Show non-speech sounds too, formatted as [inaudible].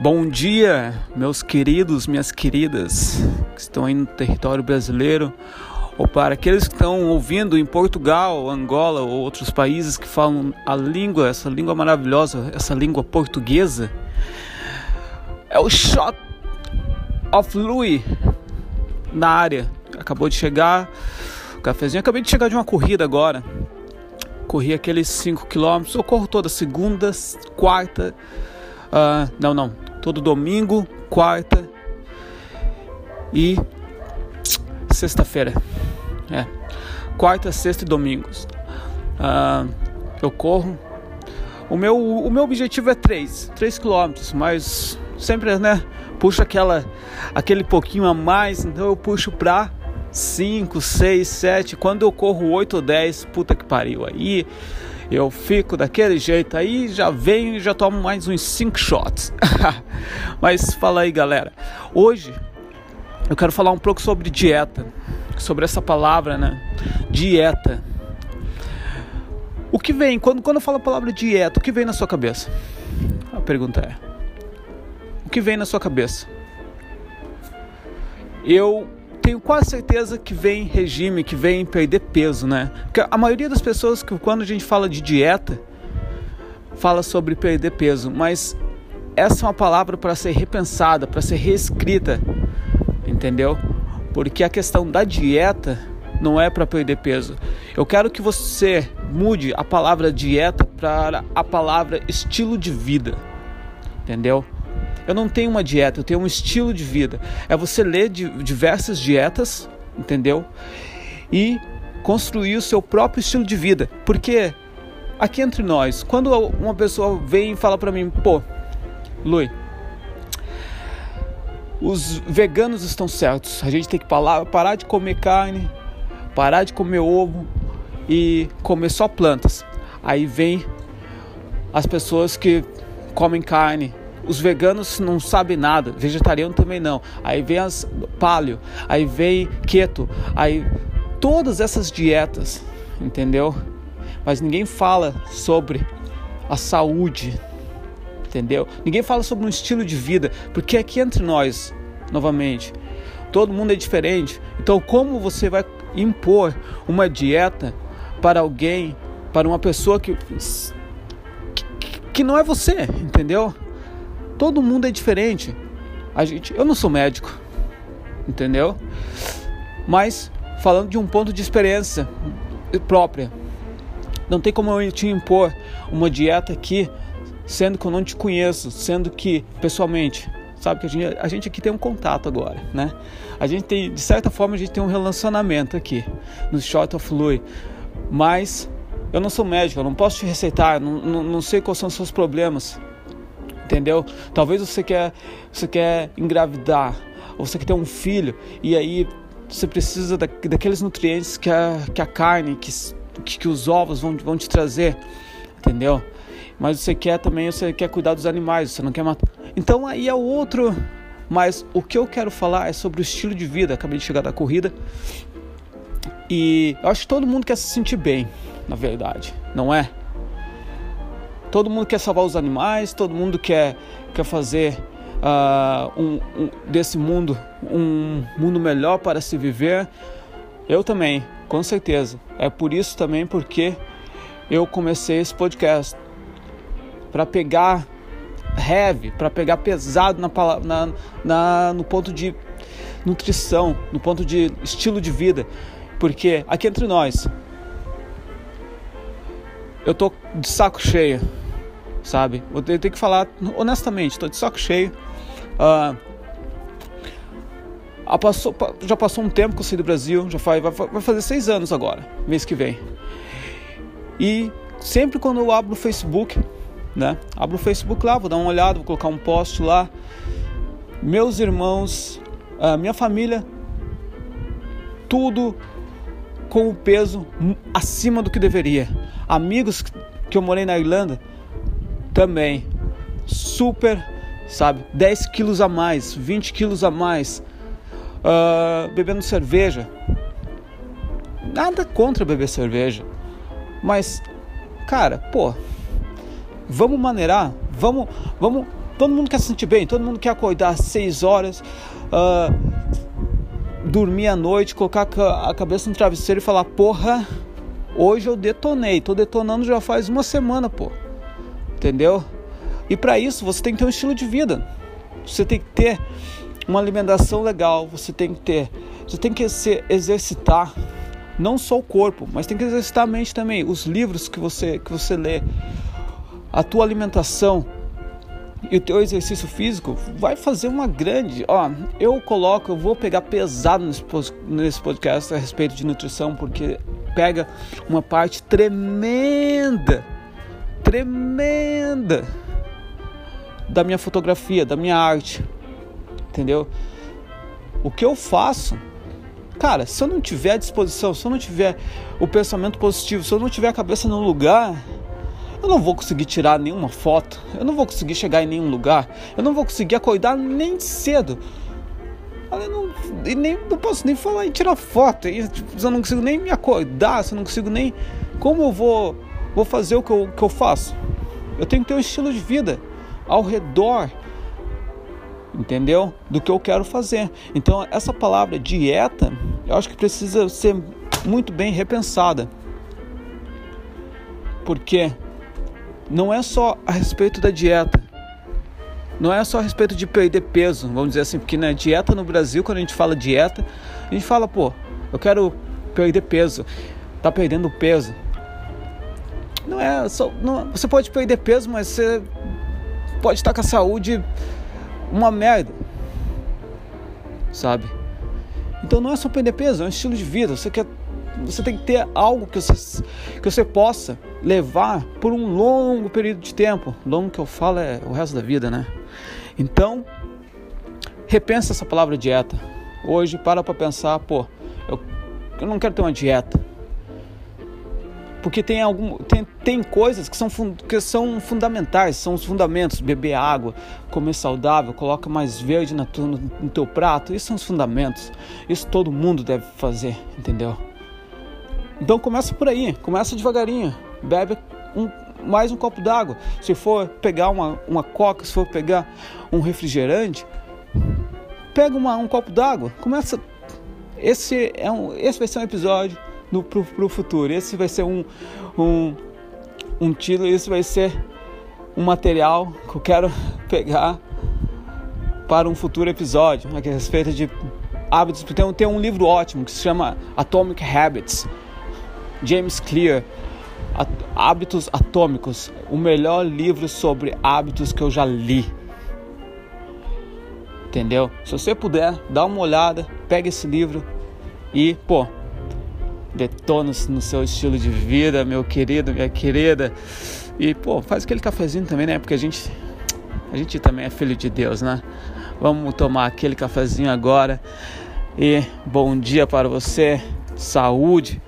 Bom dia, meus queridos, minhas queridas que estão aí no território brasileiro, ou para aqueles que estão ouvindo em Portugal, Angola ou outros países que falam a língua, essa língua maravilhosa, essa língua portuguesa. É o Shot of Louis na área. Acabou de chegar, o cafezinho. Acabei de chegar de uma corrida agora. Corri aqueles 5 km. Eu corro toda segunda, quarta. Uh, não, não, todo domingo, quarta e sexta-feira. É. Quarta, sexta e domingos. Uh, eu corro. O meu, o meu objetivo é 3, 3 quilômetros, mas sempre, né? Puxo aquela, aquele pouquinho a mais, então eu puxo pra 5, 6, 7. Quando eu corro 8 ou 10, puta que pariu. Aí eu fico daquele jeito aí, já venho e já tomo mais uns 5 shots. [laughs] Mas fala aí, galera. Hoje eu quero falar um pouco sobre dieta, sobre essa palavra, né? Dieta. O que vem, quando, quando eu falo a palavra dieta, o que vem na sua cabeça? A pergunta é: O que vem na sua cabeça? Eu tenho quase certeza que vem regime, que vem perder peso, né? Porque a maioria das pessoas que quando a gente fala de dieta, fala sobre perder peso, mas essa é uma palavra para ser repensada, para ser reescrita, entendeu? Porque a questão da dieta não é para perder peso. Eu quero que você mude a palavra dieta para a palavra estilo de vida, entendeu? Eu não tenho uma dieta, eu tenho um estilo de vida. É você ler diversas dietas, entendeu? E construir o seu próprio estilo de vida. Porque aqui entre nós, quando uma pessoa vem e fala para mim, pô, Lui, os veganos estão certos. A gente tem que parar de comer carne, parar de comer ovo e comer só plantas. Aí vem as pessoas que comem carne, os veganos não sabem nada, vegetariano também não. Aí vem as paleo, aí vem keto, aí todas essas dietas, entendeu? Mas ninguém fala sobre a saúde, entendeu? Ninguém fala sobre um estilo de vida, porque aqui entre nós, novamente, todo mundo é diferente. Então, como você vai impor uma dieta para alguém, para uma pessoa que que, que não é você, entendeu? Todo mundo é diferente. A gente, eu não sou médico, entendeu? Mas falando de um ponto de experiência própria, não tem como eu te impor uma dieta aqui, sendo que eu não te conheço, sendo que pessoalmente, sabe que a gente, a gente aqui tem um contato agora, né? A gente tem, de certa forma, a gente tem um relacionamento aqui no Short of Louis, mas eu não sou médico, eu não posso te receitar, não, não, não sei quais são os seus problemas, entendeu? Talvez você quer, você quer engravidar, ou você quer ter um filho, e aí você precisa da, daqueles nutrientes que a, que a carne, que, que, os ovos vão, vão te trazer, entendeu? Mas você quer também, você quer cuidar dos animais, você não quer matar. Então aí é outro. Mas o que eu quero falar é sobre o estilo de vida. Acabei de chegar da corrida. E eu acho que todo mundo quer se sentir bem, na verdade, não é? Todo mundo quer salvar os animais, todo mundo quer, quer fazer uh, um, um, desse mundo um mundo melhor para se viver. Eu também, com certeza. É por isso também porque eu comecei esse podcast para pegar heavy, para pegar pesado na, na, na, no ponto de nutrição, no ponto de estilo de vida, porque aqui entre nós eu tô de saco cheio sabe? Eu tenho que falar honestamente, estou de saco cheio. Uh, passou, já passou um tempo que eu saí do Brasil, já vai, vai fazer seis anos agora, mês que vem. E sempre quando eu abro o Facebook, né? Abro o Facebook lá, vou dar uma olhada, vou colocar um post lá. Meus irmãos, uh, minha família, tudo com o peso acima do que deveria. Amigos que eu morei na Irlanda, também super, sabe, 10 quilos a mais, 20 quilos a mais, uh, bebendo cerveja. Nada contra beber cerveja, mas, cara, pô, vamos maneirar, vamos, vamos, Todo mundo quer se sentir bem, todo mundo quer acordar às 6 horas, uh, dormir à noite, colocar a cabeça no travesseiro e falar: Porra, hoje eu detonei, tô detonando já faz uma semana, pô. Entendeu? E para isso você tem que ter um estilo de vida. Você tem que ter uma alimentação legal, você tem que ter, você tem que se exercitar não só o corpo, mas tem que exercitar a mente também. Os livros que você que você lê, a tua alimentação e o teu exercício físico vai fazer uma grande. Ó, eu coloco, eu vou pegar pesado nesse, podcast a respeito de nutrição, porque pega uma parte tremenda, tremenda da minha fotografia, da minha arte, entendeu? O que eu faço Cara, se eu não tiver a disposição, se eu não tiver o pensamento positivo, se eu não tiver a cabeça no lugar, eu não vou conseguir tirar nenhuma foto, eu não vou conseguir chegar em nenhum lugar, eu não vou conseguir acordar nem cedo. Eu não, nem, não posso nem falar em tirar foto, tipo, eu não consigo nem me acordar, eu não consigo nem. Como eu vou, vou fazer o que eu, que eu faço? Eu tenho que ter um estilo de vida ao redor entendeu? Do que eu quero fazer. Então, essa palavra dieta, eu acho que precisa ser muito bem repensada. Porque não é só a respeito da dieta. Não é só a respeito de perder peso, vamos dizer assim, porque na né, dieta no Brasil, quando a gente fala dieta, a gente fala, pô, eu quero perder peso. Tá perdendo peso. Não é só. Não, você pode perder peso, mas você pode estar com a saúde uma merda. Sabe? Então não é só perder peso, é um estilo de vida. Você quer você tem que ter algo que você, que você possa levar por um longo período de tempo. Longo que eu falo é o resto da vida, né? Então, repensa essa palavra dieta. Hoje, para para pensar, pô, eu, eu não quero ter uma dieta. Porque tem, algum, tem, tem coisas que são, que são fundamentais, são os fundamentos. Beber água, comer saudável, coloca mais verde na tua, no, no teu prato. Isso são os fundamentos. Isso todo mundo deve fazer, entendeu? Então começa por aí, começa devagarinho. Bebe um, mais um copo d'água. Se for pegar uma, uma coca, se for pegar um refrigerante, pega uma, um copo d'água. Começa. Esse, é um, esse vai ser um episódio no, pro, pro futuro. Esse vai ser um, um, um título, esse vai ser um material que eu quero pegar para um futuro episódio a respeito de hábitos. Tem, tem um livro ótimo que se chama Atomic Habits, James Clear. Hábitos Atômicos, o melhor livro sobre hábitos que eu já li. Entendeu? Se você puder, dá uma olhada, pega esse livro e, pô, detona no seu estilo de vida, meu querido, minha querida. E, pô, faz aquele cafezinho também, né? Porque a gente, a gente também é filho de Deus, né? Vamos tomar aquele cafezinho agora. E bom dia para você, saúde